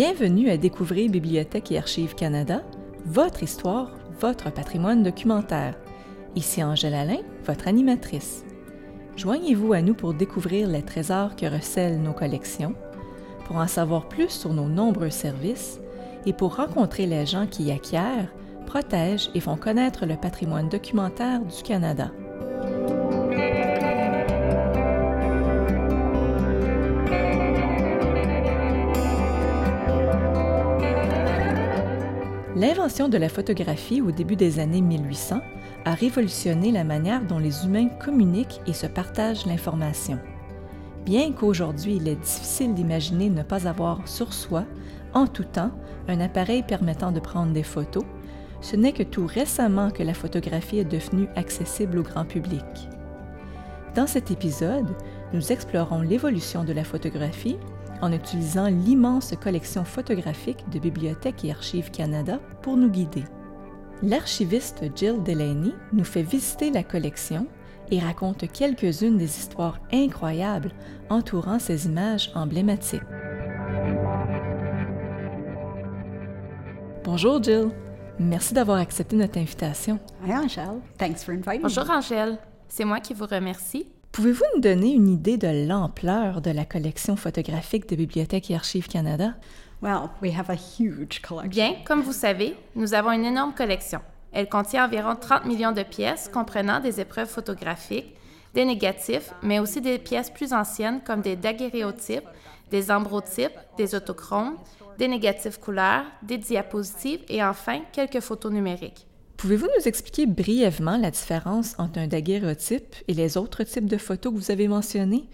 Bienvenue à découvrir Bibliothèque et Archives Canada, votre histoire, votre patrimoine documentaire. Ici Angèle Alain, votre animatrice. Joignez-vous à nous pour découvrir les trésors que recèlent nos collections, pour en savoir plus sur nos nombreux services et pour rencontrer les gens qui acquièrent, protègent et font connaître le patrimoine documentaire du Canada. L'invention de la photographie au début des années 1800 a révolutionné la manière dont les humains communiquent et se partagent l'information. Bien qu'aujourd'hui il est difficile d'imaginer ne pas avoir sur soi, en tout temps, un appareil permettant de prendre des photos, ce n'est que tout récemment que la photographie est devenue accessible au grand public. Dans cet épisode, nous explorons l'évolution de la photographie en utilisant l'immense collection photographique de Bibliothèque et Archives Canada pour nous guider. L'archiviste Jill Delaney nous fait visiter la collection et raconte quelques-unes des histoires incroyables entourant ces images emblématiques. Bonjour Jill, merci d'avoir accepté notre invitation. Hi Angèle, thanks for inviting Bonjour me. Angèle, c'est moi qui vous remercie. Pouvez-vous nous donner une idée de l'ampleur de la collection photographique de Bibliothèque et Archives Canada? Well, we have a huge collection. Bien, comme vous savez, nous avons une énorme collection. Elle contient environ 30 millions de pièces comprenant des épreuves photographiques, des négatifs, mais aussi des pièces plus anciennes comme des daguerréotypes, des ambrotypes, des autochromes, des négatifs couleurs, des diapositives et enfin quelques photos numériques. Pouvez-vous nous expliquer brièvement la différence entre un daguerréotype et les autres types de photos que vous avez mentionnés?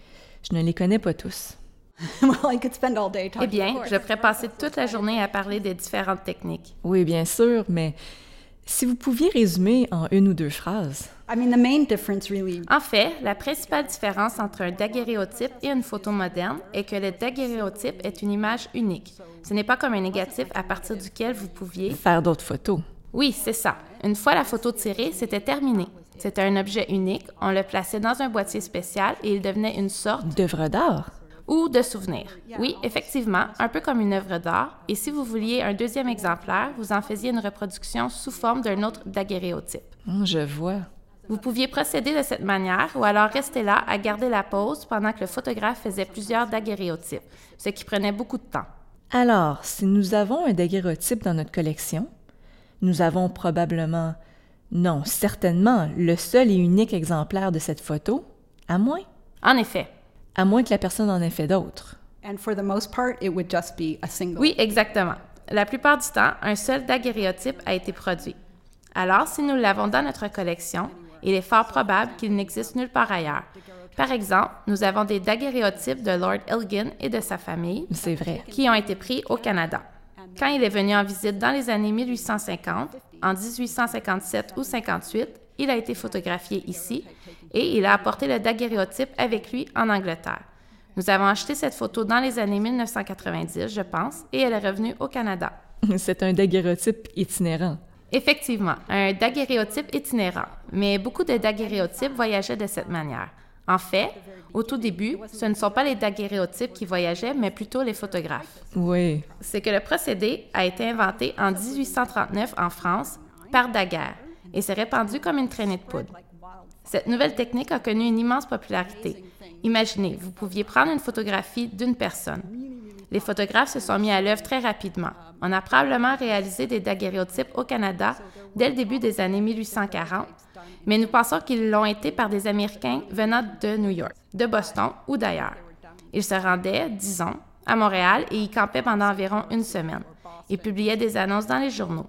Je ne les connais pas tous. well, I could spend all day Eh talking. bien, je pourrais passer toute la journée à parler des différentes techniques. Oui, bien sûr, mais si vous pouviez résumer en une ou deux phrases. I mean, the main difference really En fait, la principale différence entre un daguerréotype et une photo moderne est que le daguerréotype est une image unique. Ce n'est pas comme un négatif à partir duquel vous pouviez... Faire d'autres photos. Oui, c'est ça. Une fois la photo tirée, c'était terminé. C'était un objet unique, on le plaçait dans un boîtier spécial et il devenait une sorte D'œuvres d'art. ou de souvenir. Oui, effectivement, un peu comme une œuvre d'art. Et si vous vouliez un deuxième exemplaire, vous en faisiez une reproduction sous forme d'un autre daguerréotype. Hum, je vois. Vous pouviez procéder de cette manière ou alors rester là à garder la pause pendant que le photographe faisait plusieurs daguerréotypes, ce qui prenait beaucoup de temps. Alors, si nous avons un daguerréotype dans notre collection, nous avons probablement, non, certainement, le seul et unique exemplaire de cette photo, à moins, En effet. à moins que la personne en ait fait d'autres. and for the most part it would just be a single. Oui, exactement. La plupart du temps, un seul daguerréotype a été produit. Alors, si nous l'avons dans notre collection, il est fort probable qu'il n'existe nulle part ailleurs. Par exemple, nous avons des daguerréotypes de Lord Elgin et de sa famille C'est vrai. qui ont été pris au Canada. Quand il est venu en visite dans les années 1850, en 1857 ou 58, il a été photographié ici et il a apporté le daguerréotype avec lui en Angleterre. Nous avons acheté cette photo dans les années 1990, je pense, et elle est revenue au Canada. C'est un daguerréotype itinérant. Effectivement, un daguerréotype itinérant, mais beaucoup de daguerréotypes voyageaient de cette manière. En fait, au tout début, ce ne sont pas les daguerréotypes qui voyageaient, mais plutôt les photographes. Oui. C'est que le procédé a été inventé en 1839 en France par Daguerre et s'est répandu comme une traînée de poudre. Cette nouvelle technique a connu une immense popularité. Imaginez, vous pouviez prendre une photographie d'une personne. Les photographes se sont mis à l'œuvre très rapidement. On a probablement réalisé des daguerréotypes au Canada dès le début des années 1840, mais nous pensons qu'ils l'ont été par des Américains venant de New York, de Boston ou d'ailleurs. Ils se rendaient, disons, à Montréal et y campaient pendant environ une semaine. Ils publiaient des annonces dans les journaux.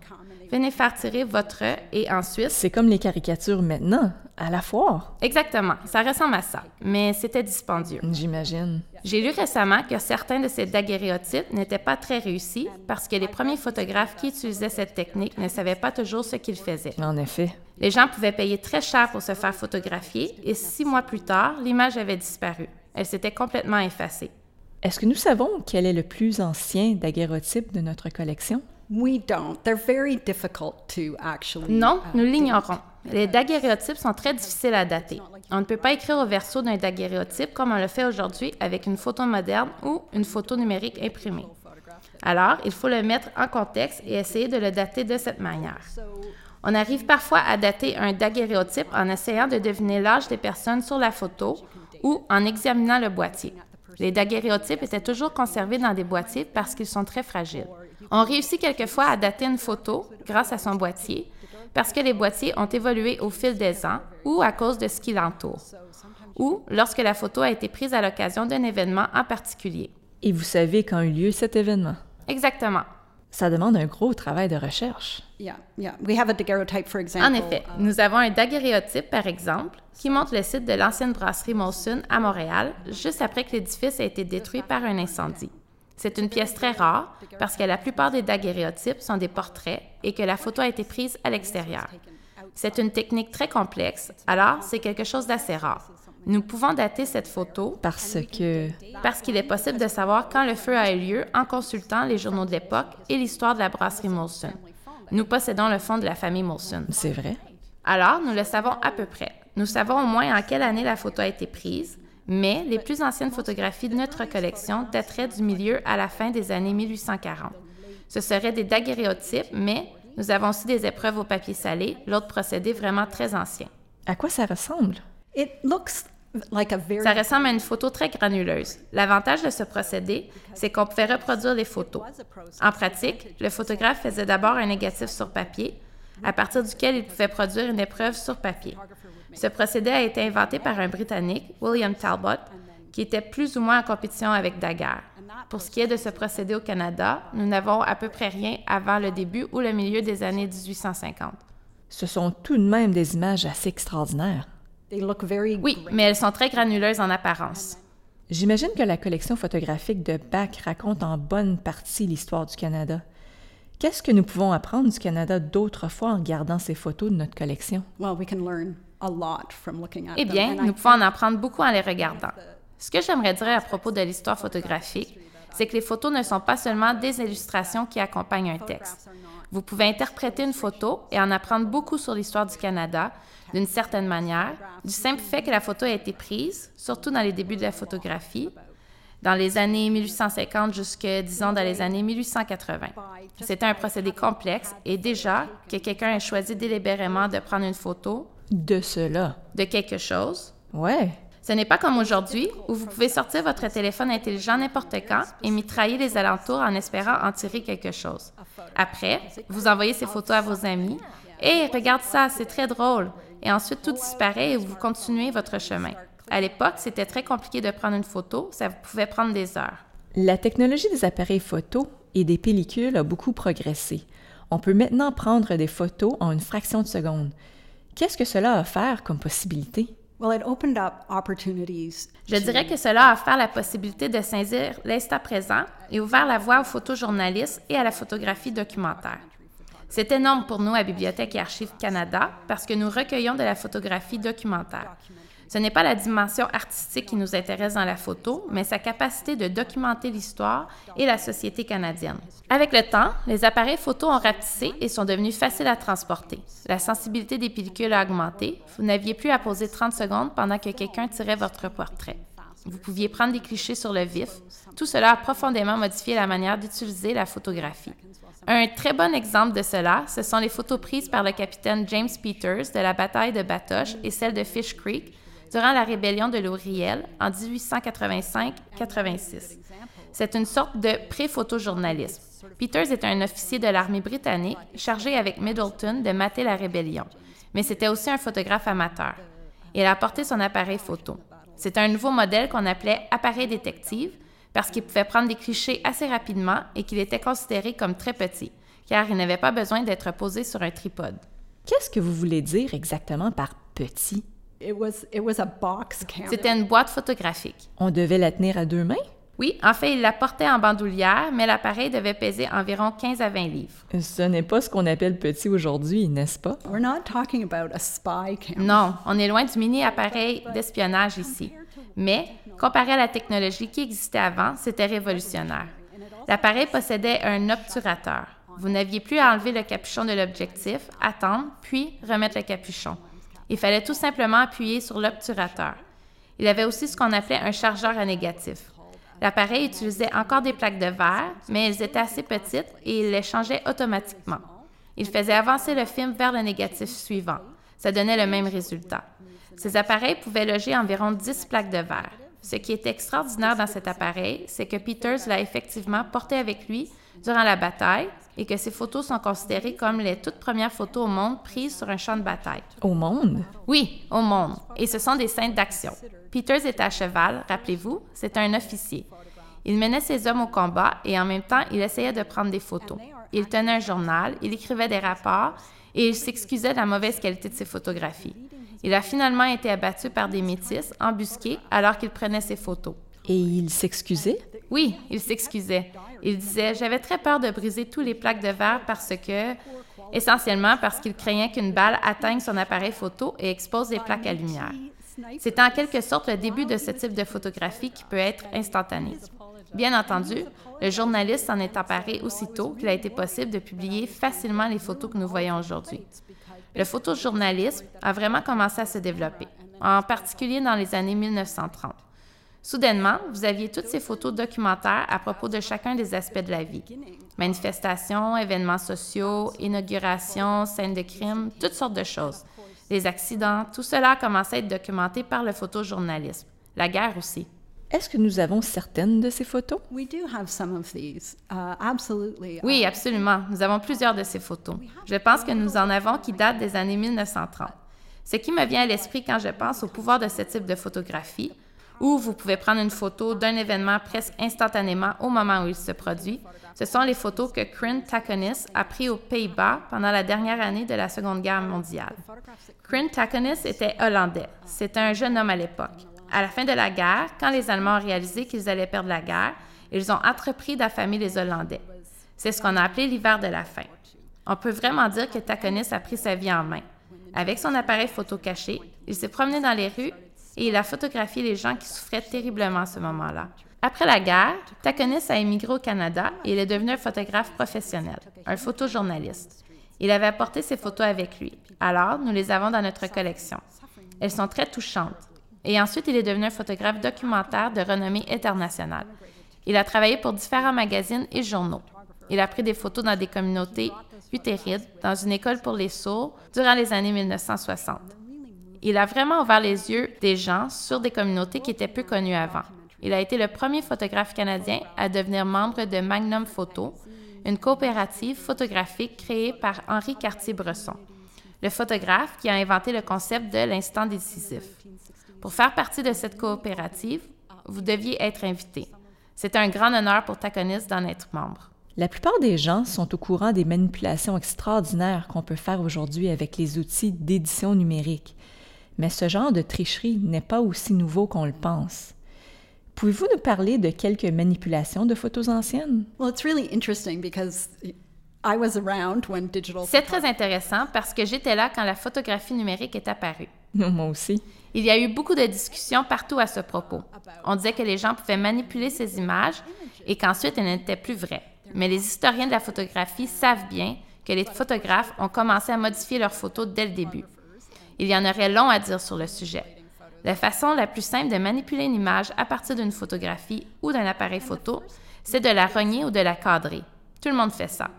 Venez faire tirer votre et ensuite. C'est comme les caricatures maintenant, à la foire, Exactement, ça ressemble à ça, mais c'était dispendieux. j'imagine. J'ai lu récemment que certains de ces daguerréotypes n'étaient pas très réussis parce que les premiers photographes qui utilisaient cette technique ne savaient pas toujours ce qu'ils faisaient. En effet. Les gens pouvaient payer très cher pour se faire photographier et six mois plus tard, l'image avait disparu. Elle s'était complètement effacée. Est-ce que nous savons quel est le plus ancien daguerréotype de notre collection? We don't. They're very difficult to actually. Non, uh, nous l'ignorons. Les daguerréotypes sont très difficiles à dater. On ne peut pas écrire au verso d'un daguerréotype comme on le fait aujourd'hui avec une photo moderne ou une photo numérique imprimée. Alors, il faut le mettre en contexte et essayer de le dater de cette manière. On arrive parfois à dater un daguerréotype en essayant de deviner l'âge des personnes sur la photo ou en examinant le boîtier. Les daguerréotypes étaient toujours conservés dans des boîtiers parce qu'ils sont très fragiles. On réussit quelquefois à dater une photo grâce à son boîtier parce que les boîtiers ont évolué au fil des ans ou à cause de ce qui l'entoure, ou lorsque la photo a été prise à l'occasion d'un événement en particulier. Et vous savez quand eut lieu cet événement? Exactement. Ça demande un gros travail de recherche. Yeah, yeah. We have a daguerreotype, for example. En effet, nous avons un daguerréotype, par exemple, qui montre le site de l'ancienne brasserie Molson à Montréal, juste après que l'édifice a été détruit par un incendie. C'est une pièce très rare parce que la plupart des daguerréotypes sont des portraits et que la photo a été prise à l'extérieur. C'est une technique très complexe, alors c'est quelque chose d'assez rare. Nous pouvons dater cette photo Parce que... parce qu'il est possible de savoir quand le feu a eu lieu en consultant les journaux de l'époque et l'histoire de la brasserie Molson. Nous possédons le fond de la famille Molson. C'est vrai? Alors, nous le savons à peu près. Nous savons au moins en quelle année la photo a été prise, mais les plus anciennes photographies de notre collection dateraient du milieu à la fin des années 1840. Ce seraient des daguerréotypes, mais nous avons aussi des épreuves au papier salé, l'autre procédé vraiment très ancien. À quoi ça ressemble? It looks like a very Ça ressemble à une photo très granuleuse. L'avantage de ce procédé, c'est qu'on pouvait reproduire les photos. En pratique, le photographe faisait d'abord un négatif sur papier, à partir duquel il pouvait produire une épreuve sur papier. Ce procédé a été inventé par un Britannique, William Talbot, qui était plus ou moins en compétition avec Daguerre. Pour ce qui est de ce procédé au Canada, nous n'avons à peu près rien avant le début ou le milieu des années 1850. Ce sont tout de même des images assez extraordinaires. They look very Oui, mais elles sont très granuleuses en apparence. J'imagine que la collection photographique de Bach raconte en bonne partie l'histoire du Canada. Qu'est-ce que nous pouvons apprendre du Canada d'autrefois en regardant ces photos de notre collection? well. We can learn a lot from looking at Eh bien, nous pouvons en apprendre beaucoup en les regardant. Ce que j'aimerais dire à propos de l'histoire photographique, c'est que les photos ne sont pas seulement des illustrations qui accompagnent un texte. Vous pouvez interpréter une photo et en apprendre beaucoup sur l'histoire du Canada d'une certaine manière, du simple fait que la photo a été prise, surtout dans les débuts de la photographie, dans les années 1850 jusque, disons, dans les années 1880. C'était un procédé complexe et déjà que quelqu'un ait choisi délibérément de prendre une photo De cela. de quelque chose, Ouais. ce n'est pas comme aujourd'hui où vous pouvez sortir votre téléphone intelligent n'importe quand et mitrailler les alentours en espérant en tirer quelque chose. Après, vous envoyez ces photos à vos amis. Hé, regarde ça, c'est très drôle. Et ensuite, tout disparaît et vous continuez votre chemin. À l'époque, c'était très compliqué de prendre une photo, ça pouvait prendre des heures. La technologie des appareils photo et des pellicules a beaucoup progressé. On peut maintenant prendre des photos en une fraction de seconde. Qu'est-ce que cela a offert comme possibilité? Well, it opened up opportunities. Je dirais que cela a offert la possibilité de saisir l'instant présent et ouvert la voie aux photojournalistes et à la photographie documentaire. C'est énorme pour nous à Bibliothèque et Archives Canada parce que nous recueillons de la photographie documentaire. Ce n'est pas la dimension artistique qui nous intéresse dans la photo, mais sa capacité de documenter l'histoire et la société canadienne. Avec le temps, les appareils photo ont rapetissé et sont devenus faciles à transporter. La sensibilité des pellicules a augmenté. Vous n'aviez plus à poser 30 secondes pendant que quelqu'un tirait votre portrait. Vous pouviez prendre des clichés sur le vif. Tout cela a profondément modifié la manière d'utiliser la photographie. Un très bon exemple de cela, ce sont les photos prises par le capitaine James Peters de la bataille de Batoche et celle de Fish Creek durant la rébellion de l'Ouriel en 1885-86. C'est une sorte de pré-photojournalisme. Peters était un officier de l'armée britannique chargé avec Middleton de mater la rébellion, mais c'était aussi un photographe amateur. Il a apporté son appareil photo. C'était un nouveau modèle qu'on appelait appareil détective parce qu'il pouvait prendre des clichés assez rapidement et qu'il était considéré comme très petit, car il n'avait pas besoin d'être posé sur un tripode. Qu'est-ce que vous voulez dire exactement par petit? It was it was a box camera. C'était une boîte photographique. On devait la tenir à deux mains? Oui, en fait, il la portait en bandoulière, mais l'appareil devait peser environ 15 à 20 livres. Ce n'est pas ce qu'on appelle petit aujourd'hui, n'est-ce pas? We're not talking about a spy camera. Non, on est loin du mini-appareil d'espionnage ici. Mais, comparé à la technologie qui existait avant, c'était révolutionnaire. L'appareil possédait un obturateur. Vous n'aviez plus à enlever le capuchon de l'objectif, attendre, puis remettre le capuchon. Il fallait tout simplement appuyer sur l'obturateur. Il avait aussi ce qu'on appelait un chargeur à négatif. L'appareil utilisait encore des plaques de verre, mais elles étaient assez petites et il les changeait automatiquement. Il faisait avancer le film vers le négatif suivant. Ça donnait le même résultat. Ces appareils pouvaient loger environ 10 plaques de verre. Ce qui est extraordinaire dans cet appareil, c'est que Peters l'a effectivement porté avec lui durant la bataille et que ces photos sont considérées comme les toutes premières photos au monde prises sur un champ de bataille. Au monde? Oui, au monde. Et ce sont des scènes d'action. Peters était à cheval, rappelez-vous, c'est un officier. Il menait ses hommes au combat et en même temps, il essayait de prendre des photos. Il tenait un journal, il écrivait des rapports et il s'excusait de la mauvaise qualité de ses photographies. Il a finalement été abattu par des métis, embusqués, alors qu'il prenait ses photos. Et il s'excusait? Oui, il s'excusait. Il disait J'avais très peur de briser tous les plaques de verre parce que, essentiellement parce qu'il craignait qu'une balle atteigne son appareil photo et expose les plaques à lumière. C'est en quelque sorte le début de ce type de photographie qui peut être instantanée. Bien entendu, le journaliste s'en est emparé aussitôt qu'il a été possible de publier facilement les photos que nous voyons aujourd'hui. Le photojournalisme a vraiment commencé à se développer, en particulier dans les années 1930. Soudainement, vous aviez toutes ces photos documentaires à propos de chacun des aspects de la vie. Manifestations, événements sociaux, inaugurations, scènes de crime, toutes sortes de choses. Les accidents, tout cela a commencé à être documenté par le photojournalisme. La guerre aussi. Est-ce que nous avons certaines de ces photos? We do have some of these, uh, absolutely. Oui, absolument. Nous avons plusieurs de ces photos. Je pense que nous en avons qui datent des années 1930. Ce qui me vient à l'esprit quand je pense au pouvoir de ce type de photographie, où vous pouvez prendre une photo d'un événement presque instantanément au moment où il se produit, ce sont les photos que Kryn Takonis a prises aux Pays-Bas pendant la dernière année de la Seconde Guerre mondiale. Kryn Takonis était hollandais. C'était un jeune homme à l'époque. À la fin de la guerre, quand les Allemands ont réalisé qu'ils allaient perdre la guerre, ils ont entrepris d'affamer les Hollandais. C'est ce qu'on a appelé l'hiver de la faim. On peut vraiment dire que Takonis a pris sa vie en main. Avec son appareil photo caché, il s'est promené dans les rues et il a photographié les gens qui souffraient terriblement à ce moment-là. Après la guerre, Takonis a émigré au Canada et il est devenu un photographe professionnel, un photojournaliste. Il avait apporté ses photos avec lui. Alors, nous les avons dans notre collection. Elles sont très touchantes. Et ensuite, il est devenu un photographe documentaire de renommée internationale. Il a travaillé pour différents magazines et journaux. Il a pris des photos dans des communautés utérides, dans une école pour les sourds, durant les années 1960. Il a vraiment ouvert les yeux des gens sur des communautés qui étaient peu connues avant. Il a été le premier photographe canadien à devenir membre de Magnum Photo, une coopérative photographique créée par Henri Cartier-Bresson, le photographe qui a inventé le concept de l'instant décisif. Pour faire partie de cette coopérative, vous deviez être invité. C'est un grand honneur pour Taconis d'en être membre. La plupart des gens sont au courant des manipulations extraordinaires qu'on peut faire aujourd'hui avec les outils d'édition numérique. Mais ce genre de tricherie n'est pas aussi nouveau qu'on le pense. Pouvez-vous nous parler de quelques manipulations de photos anciennes? Well, it's really interesting because I was around when digital. C'est très intéressant parce que j'étais là quand la photographie numérique est apparue. Moi aussi. Il y a eu beaucoup de discussions partout à ce propos. On disait que les gens pouvaient manipuler ces images et qu'ensuite elles n'étaient plus vraies. Mais les historiens de la photographie savent bien que les photographes ont commencé à modifier leurs photos dès le début. Il y en aurait long à dire sur le sujet. La façon la plus simple de manipuler une image à partir d'une photographie ou d'un appareil photo, c'est de la rogner ou de la cadrer. Tout le monde fait ça.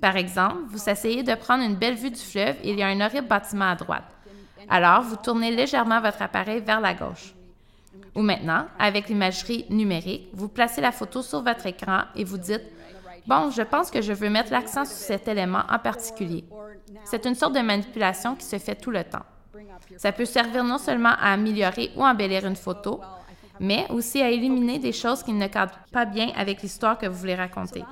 Par exemple, vous essayez de prendre une belle vue du fleuve et il y a un horrible bâtiment à droite. Alors, vous tournez légèrement votre appareil vers la gauche. Ou maintenant, avec l'imagerie numérique, vous placez la photo sur votre écran et vous dites Bon, je pense que je veux mettre l'accent sur cet élément en particulier. C'est une sorte de manipulation qui se fait tout le temps. Ça peut servir non seulement à améliorer ou embellir une photo, mais aussi à éliminer des choses qui ne cadrent pas bien avec l'histoire que vous voulez raconter.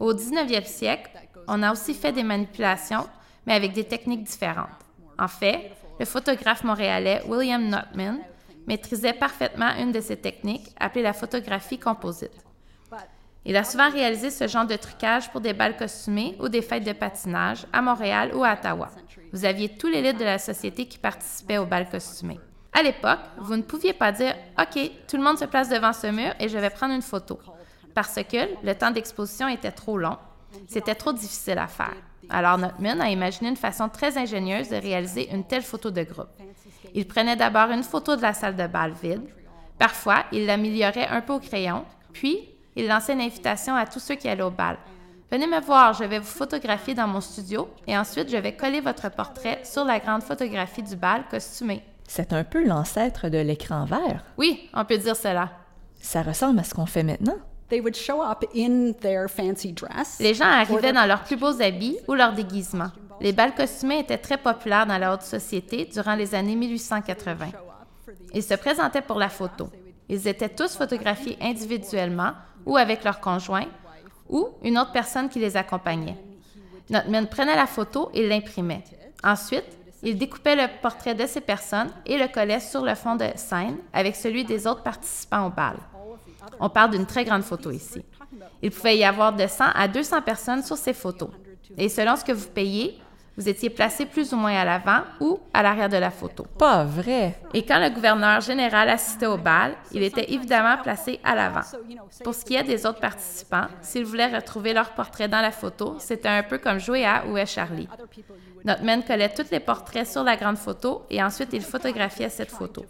Au 19e siècle, on a aussi fait des manipulations, mais avec des techniques différentes. En fait, le photographe montréalais William Notman maîtrisait parfaitement une de ces techniques appelée la photographie composite. Il a souvent réalisé ce genre de trucage pour des balles costumées ou des fêtes de patinage à Montréal ou à Ottawa. Vous aviez tous les l'élite de la société qui participait aux balles costumées. À l'époque, vous ne pouviez pas dire OK, tout le monde se place devant ce mur et je vais prendre une photo, parce que le temps d'exposition était trop long. C'était trop difficile à faire. Alors Notman a imaginé une façon très ingénieuse de réaliser une telle photo de groupe. Il prenait d'abord une photo de la salle de bal vide. Parfois, il l'améliorait un peu au crayon Puis, il lançait une invitation à tous ceux qui allaient au bal. Venez me voir, je vais vous photographier dans mon studio et ensuite je vais coller votre portrait sur la grande photographie du bal costumé. C'est un peu l'ancêtre de l'écran vert. Oui, on peut dire cela. Ça ressemble à ce qu'on fait maintenant. They would show up in their fancy dress. Les gens arrivaient dans leurs plus beaux habits ou leurs déguisements. Les bals costumés étaient très populaires dans la haute société durant les années 1880. Ils se présentaient pour la photo. Ils étaient tous photographiés individuellement ou avec leur conjoint ou une autre personne qui les accompagnait. Notman prenait la photo et l'imprimait. Ensuite, il découpait le portrait de ces personnes et le collait sur le fond de scène avec celui des autres participants au bal. On parle d'une très grande photo ici. Il pouvait y avoir de 100 à 200 personnes sur ces photos. Et selon ce que vous payez, vous étiez placé plus ou moins à l'avant ou à l'arrière de la photo. Pas vrai. Et quand le gouverneur général assistait au bal, il était évidemment placé à l'avant. Pour ce qui est des autres participants, s'ils voulaient retrouver leur portrait dans la photo, c'était un peu comme jouer à Où est Charlie? Notman collait tous les portraits sur la grande photo et ensuite il photographiait cette photo.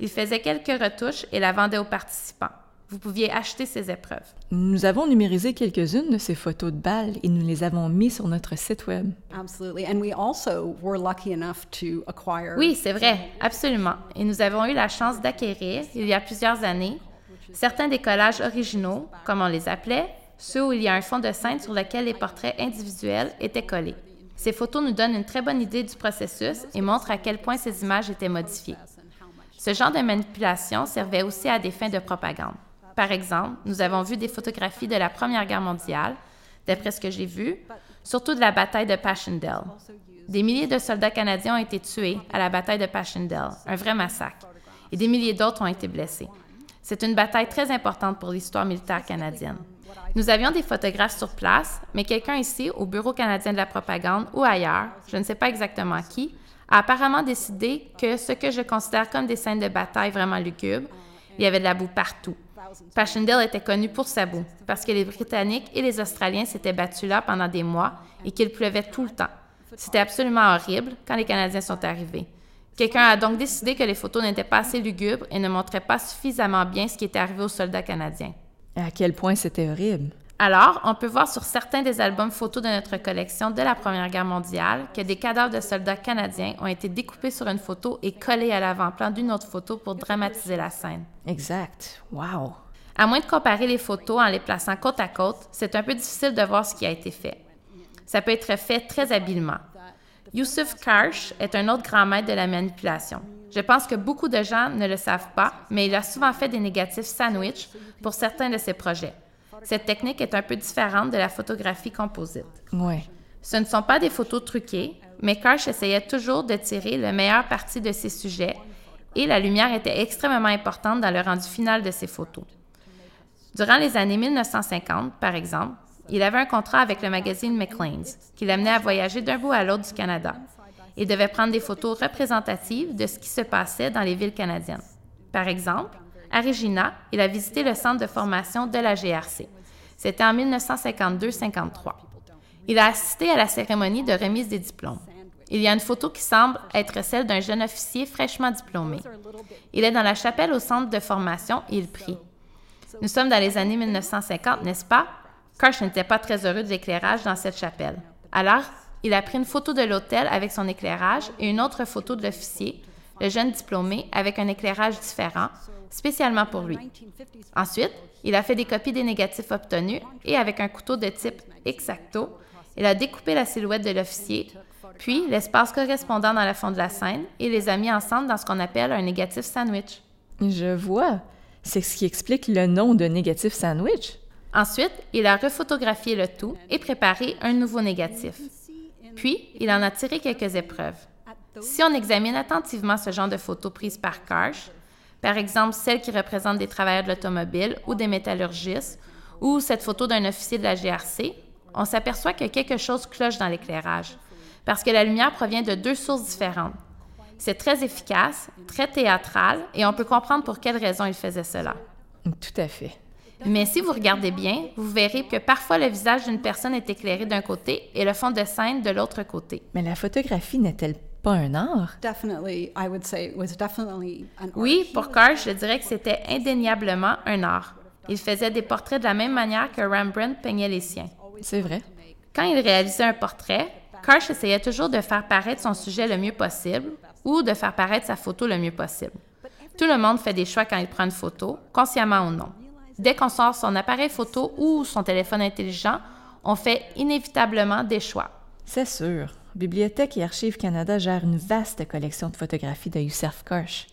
Il faisait quelques retouches et la vendait aux participants. Vous pouviez acheter ces épreuves. Nous avons numérisé quelques-unes de ces photos de balles et nous les avons mis sur notre site web. Absolutely. And we also were lucky enough to acquire. Oui, c'est vrai, absolument. Et nous avons eu la chance d'acquérir, il y a plusieurs années, certains des collages originaux, comme on les appelait, ceux où il y a un fond de scène sur lequel les portraits individuels étaient collés. Ces photos nous donnent une très bonne idée du processus et montrent à quel point ces images étaient modifiées. Ce genre de manipulation servait aussi à des fins de propagande. Par exemple, nous avons vu des photographies de la Première Guerre mondiale, d'après ce que j'ai vu, surtout de la bataille de Passchendaele. Des milliers de soldats canadiens ont été tués à la bataille de Passchendaele, un vrai massacre, et des milliers d'autres ont été blessés. C'est une bataille très importante pour l'histoire militaire canadienne. Nous avions des photographes sur place, mais quelqu'un ici, au Bureau canadien de la propagande ou ailleurs, je ne sais pas exactement qui, a apparemment décidé que ce que je considère comme des scènes de bataille vraiment lugubres, il y avait de la boue partout. Passchendaele était connu pour sa boue, parce que les Britanniques et les Australiens s'étaient battus là pendant des mois et qu'il pleuvait tout le temps. C'était absolument horrible quand les Canadiens sont arrivés. Quelqu'un a donc décidé que les photos n'étaient pas assez lugubres et ne montraient pas suffisamment bien ce qui était arrivé aux soldats canadiens. À quel point c'était horrible? Alors, on peut voir sur certains des albums photos de notre collection de la Première Guerre mondiale que des cadavres de soldats canadiens ont été découpés sur une photo et collés à l'avant-plan d'une autre photo pour dramatiser la scène. Exact. Wow. À moins de comparer les photos en les plaçant côte à côte, c'est un peu difficile de voir ce qui a été fait. Ça peut être fait très habilement. Yusuf Karsh est un autre grand maître de la manipulation. Je pense que beaucoup de gens ne le savent pas, mais il a souvent fait des négatifs sandwich pour certains de ses projets. Cette technique est un peu différente de la photographie composite. Ouais. Ce ne sont pas des photos truquées, mais Karsh essayait toujours de tirer le meilleur parti de ses sujets et la lumière était extrêmement importante dans le rendu final de ses photos. Durant les années 1950, par exemple, il avait un contrat avec le magazine Maclean's qui l'amenait à voyager d'un bout à l'autre du Canada. Il devait prendre des photos représentatives de ce qui se passait dans les villes canadiennes. Par exemple, à il a visité le centre de formation de la GRC. C'était en 1952-53. Il a assisté à la cérémonie de remise des diplômes. Il y a une photo qui semble être celle d'un jeune officier fraîchement diplômé. Il est dans la chapelle au centre de formation et il prie. Nous sommes dans les années 1950, n'est-ce pas? Karsh n'était pas très heureux de l'éclairage dans cette chapelle. Alors, il a pris une photo de l'hôtel avec son éclairage et une autre photo de l'officier, le jeune diplômé, avec un éclairage différent, spécialement pour lui. Ensuite, il a fait des copies des négatifs obtenus et avec un couteau de type exacto, il a découpé la silhouette de l'officier, puis l'espace correspondant dans le fond de la scène et les a mis ensemble dans ce qu'on appelle un négatif sandwich. Je vois. C'est ce qui explique le nom de négatif sandwich. Ensuite, il a refotographié le tout et préparé un nouveau négatif. Puis, il en a tiré quelques épreuves. Si on examine attentivement ce genre de photos prises par Karsh, par exemple celle qui représente des travailleurs de l'automobile ou des métallurgistes, ou cette photo d'un officier de la GRC, on s'aperçoit que quelque chose cloche dans l'éclairage, parce que la lumière provient de deux sources différentes. C'est très efficace, très théâtral, et on peut comprendre pour quelles raisons il faisait cela. Tout à fait. Mais si vous regardez bien, vous verrez que parfois le visage d'une personne est éclairé d'un côté et le fond de scène de l'autre côté. Mais la photographie n'est-elle pas un art? Oui, pour Karsh, je dirais que c'était indéniablement un art. Il faisait des portraits de la même manière que Rembrandt peignait les siens. C'est vrai. Quand il réalisait un portrait, Karsh essayait toujours de faire paraître son sujet le mieux possible ou de faire paraître sa photo le mieux possible. Tout le monde fait des choix quand il prend une photo, consciemment ou non. Dès qu'on sort son appareil photo ou son téléphone intelligent, on fait inévitablement des choix. C'est sûr. Bibliothèque et Archives Canada gère une vaste collection de photographies de Youssef Karsh.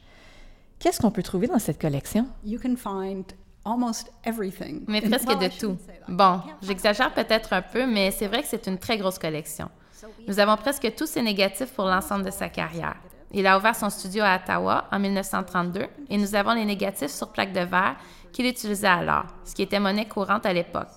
Qu'est-ce qu'on peut trouver dans cette collection? You can find almost everything. Mais presque de tout. Bon, j'exagère peut-être un peu, mais c'est vrai que c'est une très grosse collection. Nous avons presque tous ses négatifs pour l'ensemble de sa carrière. Il a ouvert son studio à Ottawa en 1932 et nous avons les négatifs sur plaque de verre qu'il utilisait alors, ce qui était monnaie courante à l'époque,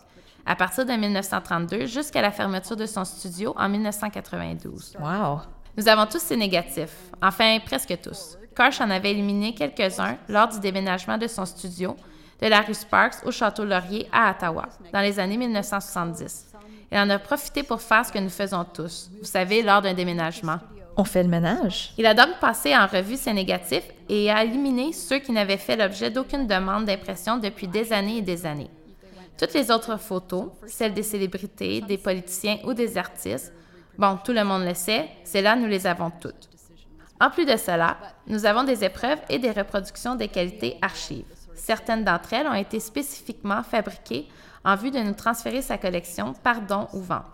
à partir de 1932 jusqu'à la fermeture de son studio en 1992. Wow! Nous avons tous ces négatifs, enfin presque tous. Karsh en avait éliminé quelques-uns lors du déménagement de son studio de la rue Sparks au Château Laurier à Ottawa, dans les années 1970. Il en a profité pour faire ce que nous faisons tous, vous savez, lors d'un déménagement. On fait le ménage? Il a donc passé en revue ses négatifs et a éliminé ceux qui n'avaient fait l'objet d'aucune demande d'impression depuis des années et des années. Toutes les autres photos, celles des célébrités, des politiciens ou des artistes, bon, tout le monde le sait, c'est là nous les avons toutes. En plus de cela, nous avons des épreuves et des reproductions des qualités archives. Certaines d'entre elles ont été spécifiquement fabriquées en vue de nous transférer sa collection par don ou vente.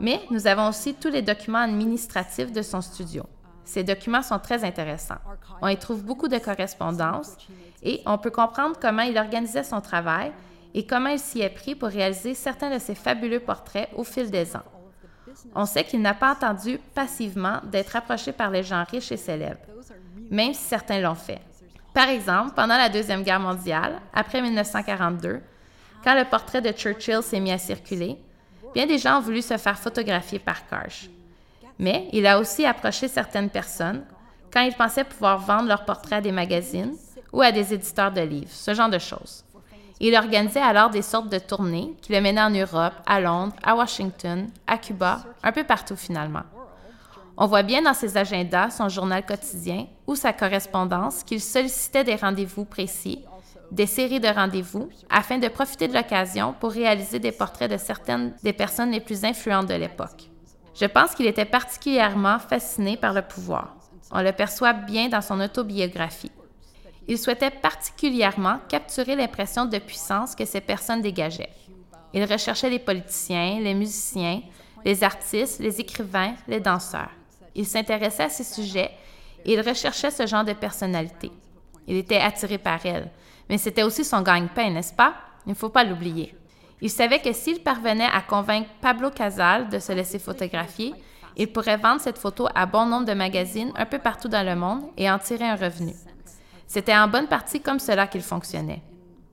Mais nous avons aussi tous les documents administratifs de son studio. Ces documents sont très intéressants. On y trouve beaucoup de correspondances et on peut comprendre comment il organisait son travail et comment il s'y est pris pour réaliser certains de ses fabuleux portraits au fil des ans. On sait qu'il n'a pas attendu passivement d'être approché par les gens riches et célèbres, même si certains l'ont fait. Par exemple, pendant la Deuxième Guerre mondiale, après 1942, quand le portrait de Churchill s'est mis à circuler, bien des gens ont voulu se faire photographier par Karsh. Mais il a aussi approché certaines personnes quand ils pensaient pouvoir vendre leurs portraits à des magazines ou à des éditeurs de livres, ce genre de choses. Il organisait alors des sortes de tournées qui le menaient en Europe, à Londres, à Washington, à Cuba, un peu partout finalement. On voit bien dans ses agendas son journal quotidien ou sa correspondance qu'il sollicitait des rendez-vous précis, des séries de rendez-vous, afin de profiter de l'occasion pour réaliser des portraits de certaines des personnes les plus influentes de l'époque. Je pense qu'il était particulièrement fasciné par le pouvoir. On le perçoit bien dans son autobiographie. Il souhaitait particulièrement capturer l'impression de puissance que ces personnes dégageaient. Il recherchait les politiciens, les musiciens, les artistes, les écrivains, les danseurs. Il s'intéressait à ces sujets et il recherchait ce genre de personnalité. Il était attiré par elles, mais c'était aussi son gagne-pain, n'est-ce pas? Il ne faut pas l'oublier. Il savait que s'il parvenait à convaincre Pablo Casal de se laisser photographier, il pourrait vendre cette photo à bon nombre de magazines un peu partout dans le monde et en tirer un revenu. C'était en bonne partie comme cela qu'il fonctionnait.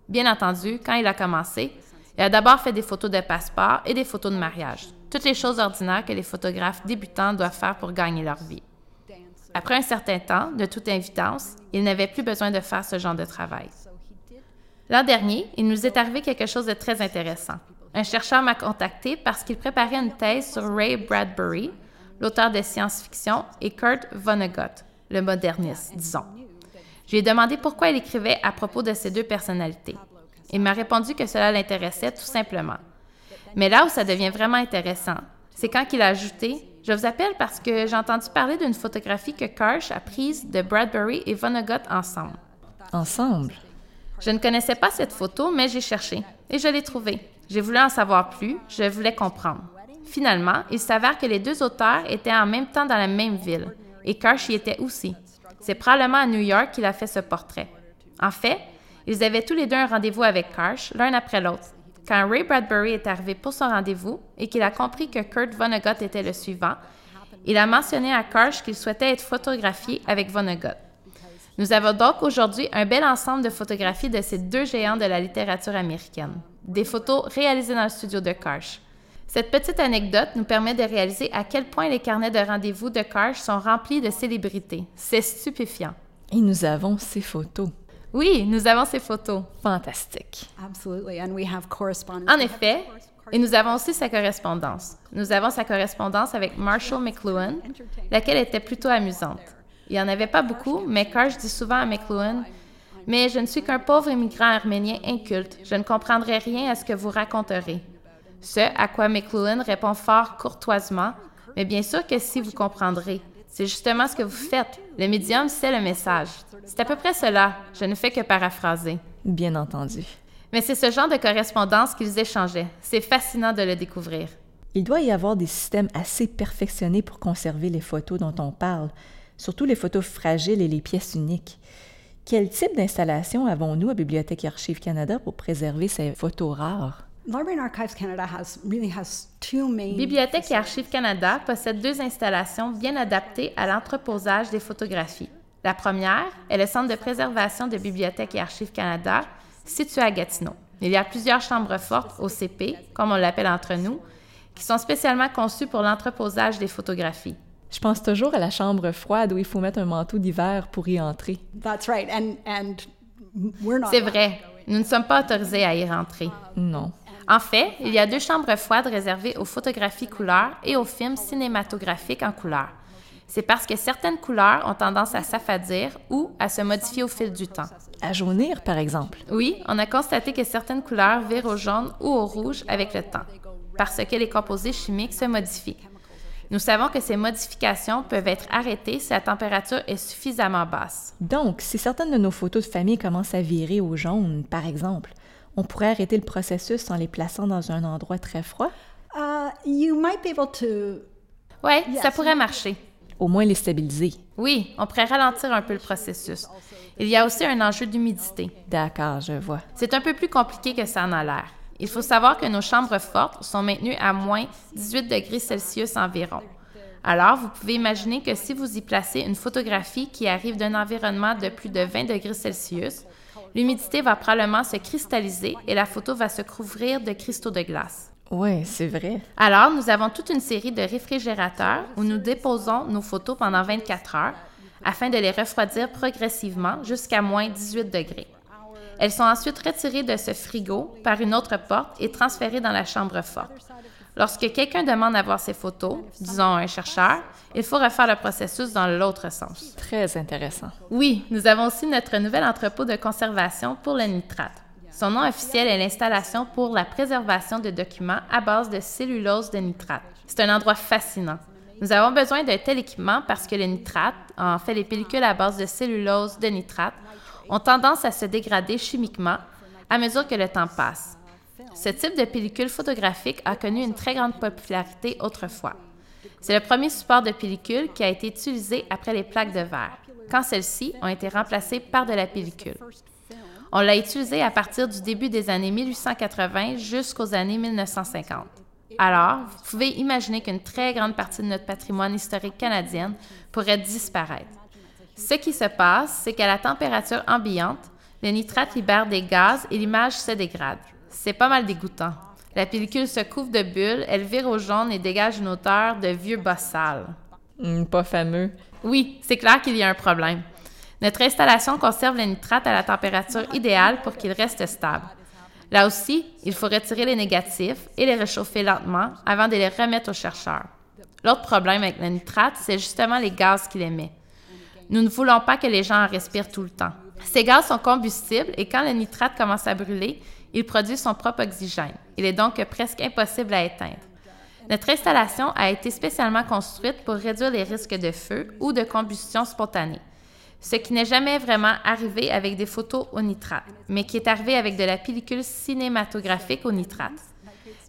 Bien entendu, quand il a commencé, il a d'abord fait des photos de passeport et des photos de mariage, toutes les choses ordinaires que les photographes débutants doivent faire pour gagner leur vie. Après un certain temps, de toute évidence, il n'avait plus besoin de faire ce genre de travail. L'an dernier, il nous est arrivé quelque chose de très intéressant. Un chercheur m'a contacté parce qu'il préparait une thèse sur Ray Bradbury, l'auteur de science-fiction, et Kurt Vonnegut, le moderniste, disons. Je lui ai demandé pourquoi il écrivait à propos de ces deux personnalités. Il m'a répondu que cela l'intéressait tout simplement. Mais là où ça devient vraiment intéressant, c'est quand il a ajouté Je vous appelle parce que j'ai entendu parler d'une photographie que Karsh a prise de Bradbury et Vonnegut ensemble. Ensemble? Je ne connaissais pas cette photo, mais j'ai cherché et je l'ai trouvée. J'ai voulu en savoir plus, je voulais comprendre. Finalement, il s'avère que les deux auteurs étaient en même temps dans la même ville et Karsh y était aussi. C'est probablement à New York qu'il a fait ce portrait. En fait, ils avaient tous les deux un rendez-vous avec Karsh, l'un après l'autre. Quand Ray Bradbury est arrivé pour son rendez-vous et qu'il a compris que Kurt Vonnegut était le suivant, il a mentionné à Karsh qu'il souhaitait être photographié avec Vonnegut. Nous avons donc aujourd'hui un bel ensemble de photographies de ces deux géants de la littérature américaine. Des photos réalisées dans le studio de Karsh. Cette petite anecdote nous permet de réaliser à quel point les carnets de rendez-vous de Karsh sont remplis de célébrités. C'est stupéfiant. Et nous avons ces photos. Oui, nous avons ces photos. Fantastique. Absolutely. And we have correspondence. En effet, et nous avons aussi sa correspondance. Nous avons sa correspondance avec Marshall McLuhan, laquelle était plutôt amusante. Il n'y en avait pas beaucoup, mais Karsh dit souvent à McLuhan Mais je ne suis qu'un pauvre immigrant arménien inculte. Je ne comprendrai rien à ce que vous raconterez. Ce à quoi McLuhan répond fort courtoisement Mais bien sûr que si vous comprendrez. C'est justement ce que vous faites. Le médium, c'est le message. C'est à peu près cela. Je ne fais que paraphraser. Bien entendu. Mais c'est ce genre de correspondance qu'ils échangeaient. C'est fascinant de le découvrir. Il doit y avoir des systèmes assez perfectionnés pour conserver les photos dont on parle, surtout les photos fragiles et les pièces uniques. Quel type d'installation avons-nous à Bibliothèque et Archives Canada pour préserver ces photos rares? Bibliothèque et Archives Canada possède deux installations bien adaptées à l'entreposage des photographies. La première est le Centre de préservation de Bibliothèque et Archives Canada, situé à Gatineau. Il y a plusieurs chambres fortes au CP, comme on l'appelle entre nous, qui sont spécialement conçues pour l'entreposage des photographies. Je pense toujours à la chambre froide où il faut mettre un manteau d'hiver pour y entrer. C'est vrai. Nous ne sommes pas autorisés à y rentrer. Non. En fait, il y a deux chambres froides réservées aux photographies couleurs et aux films cinématographiques en couleur. C'est parce que certaines couleurs ont tendance à s'affadir ou à se modifier au fil du temps. À jaunir, par exemple. Oui, on a constaté que certaines couleurs virent au jaune ou au rouge avec le temps, parce que les composés chimiques se modifient. Nous savons que ces modifications peuvent être arrêtées si la température est suffisamment basse. Donc, si certaines de nos photos de famille commencent à virer au jaune, par exemple, on pourrait arrêter le processus en les plaçant dans un endroit très froid? Uh, you might be able to... Oui, ça pourrait marcher. Au moins les stabiliser. Oui, on pourrait ralentir un peu le processus. Il y a aussi un enjeu d'humidité. D'accord, je vois. C'est un peu plus compliqué que ça en a l'air. Il faut savoir que nos chambres fortes sont maintenues à moins 18 degrés Celsius environ. Alors, vous pouvez imaginer que si vous y placez une photographie qui arrive d'un environnement de plus de 20 degrés Celsius, l'humidité va probablement se cristalliser et la photo va se couvrir de cristaux de glace. Oui, c'est vrai. Alors, nous avons toute une série de réfrigérateurs où nous déposons nos photos pendant 24 heures afin de les refroidir progressivement jusqu'à moins 18 degrés. Elles sont ensuite retirées de ce frigo par une autre porte et transférées dans la chambre forte. Lorsque quelqu'un demande à voir ces photos, disons un chercheur, il faut refaire le processus dans l'autre sens. Très intéressant. Oui, nous avons aussi notre nouvel entrepôt de conservation pour le nitrate. Son nom officiel est l'installation pour la préservation de documents à base de cellulose de nitrate. C'est un endroit fascinant. Nous avons besoin d'un tel équipement parce que le nitrate, en fait les pellicules à base de cellulose de nitrate, ont tendance à se dégrader chimiquement à mesure que le temps passe. Ce type de pellicule photographique a connu une très grande popularité autrefois. C'est le premier support de pellicule qui a été utilisé après les plaques de verre, quand celles-ci ont été remplacées par de la pellicule. On l'a utilisé à partir du début des années 1880 jusqu'aux années 1950. Alors, vous pouvez imaginer qu'une très grande partie de notre patrimoine historique canadien pourrait disparaître. Ce qui se passe, c'est qu'à la température ambiante, le nitrate libère des gaz et l'image se dégrade. C'est pas mal dégoûtant. La pellicule se couvre de bulles, elle vire au jaune et dégage une odeur de vieux bas sale. Hmm, pas fameux. Oui, c'est clair qu'il y a un problème. Notre installation conserve le nitrate à la température idéale pour qu'il reste stable. Là aussi, il faut retirer les négatifs et les réchauffer lentement avant de les remettre au chercheur. L'autre problème avec le nitrate, c'est justement les gaz qu'il émet. Nous ne voulons pas que les gens en respirent tout le temps. Ces gaz sont combustibles et quand le nitrate commence à brûler, il produit son propre oxygène. Il est donc presque impossible à éteindre. Notre installation a été spécialement construite pour réduire les risques de feu ou de combustion spontanée, ce qui n'est jamais vraiment arrivé avec des photos au nitrate, mais qui est arrivé avec de la pellicule cinématographique au nitrate.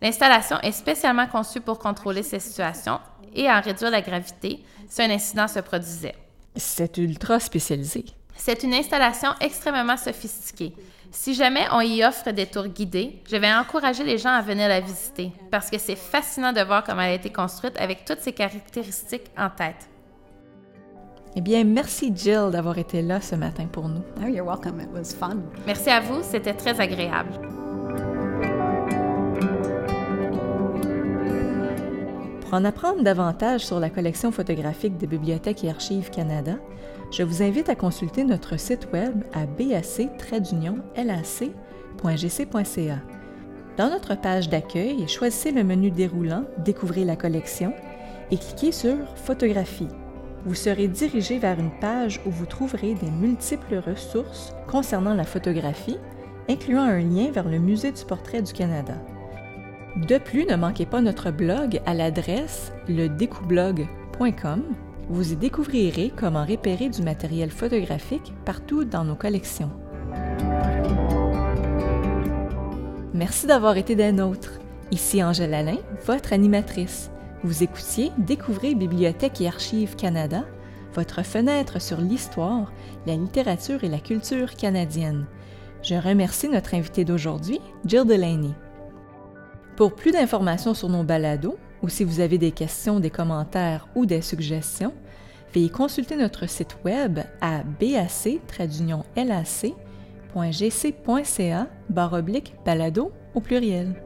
L'installation est spécialement conçue pour contrôler ces situations et en réduire la gravité si un incident se produisait. C'est ultra spécialisé. C'est une installation extrêmement sophistiquée. Si jamais on y offre des tours guidés, je vais encourager les gens à venir la visiter parce que c'est fascinant de voir comment elle a été construite avec toutes ses caractéristiques en tête. Eh bien, merci Jill d'avoir été là ce matin pour nous. Oh, you're welcome. It was fun. Merci à vous, c'était très agréable. Pour en apprendre davantage sur la collection photographique de Bibliothèque et Archives Canada, je vous invite à consulter notre site web à bac-lac.gc.ca. Dans notre page d'accueil, choisissez le menu déroulant Découvrez la collection et cliquez sur Photographie. vous serez dirigé vers une page où vous trouverez des multiples ressources concernant la photographie, incluant un lien vers le Musée du portrait du Canada. De plus, ne manquez pas notre blog à l'adresse ledécoublog.com. Vous y découvrirez comment repérer du matériel photographique partout dans nos collections. Merci d'avoir été des nôtres. Ici Angèle Alain, votre animatrice. Vous écoutiez Découvrez Bibliothèque et Archives Canada, votre fenêtre sur l'histoire, la littérature et la culture canadienne. Je remercie notre invité d'aujourd'hui, Jill Delaney. Pour plus d'informations sur nos balados, ou si vous avez des questions, des commentaires ou des suggestions, veuillez consulter notre site web à bac-lac.gc.ca balado au pluriel.